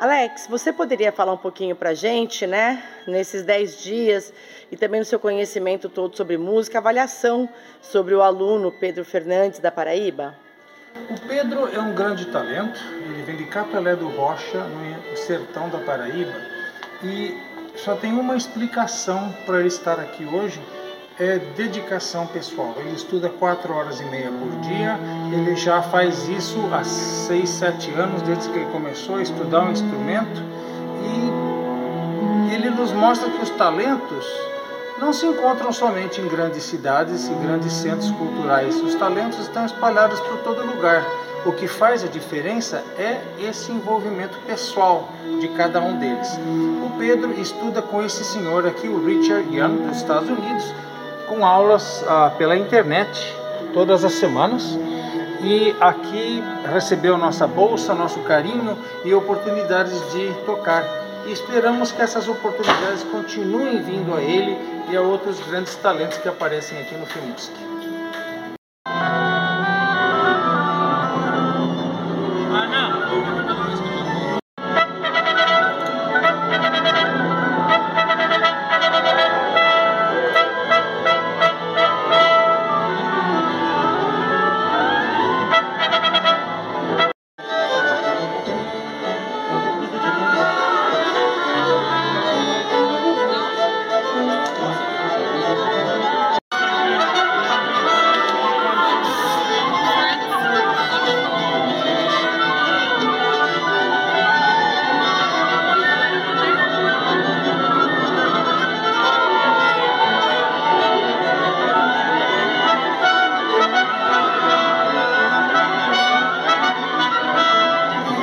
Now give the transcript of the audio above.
Alex, você poderia falar um pouquinho para gente, né, nesses 10 dias e também no seu conhecimento todo sobre música, avaliação sobre o aluno Pedro Fernandes da Paraíba? O Pedro é um grande talento, ele vem de Capelé do Rocha, no sertão da Paraíba, e só tem uma explicação para ele estar aqui hoje, é dedicação pessoal. Ele estuda quatro horas e meia por dia, ele já faz isso há seis, sete anos, desde que ele começou a estudar um instrumento, e ele nos mostra que os talentos não se encontram somente em grandes cidades e grandes centros culturais. Os talentos estão espalhados por todo lugar. O que faz a diferença é esse envolvimento pessoal de cada um deles. O Pedro estuda com esse senhor aqui, o Richard Young, dos Estados Unidos, com aulas ah, pela internet todas as semanas. E aqui recebeu nossa bolsa, nosso carinho e oportunidades de tocar. E esperamos que essas oportunidades continuem vindo a ele e a outros grandes talentos que aparecem aqui no FIMUSC.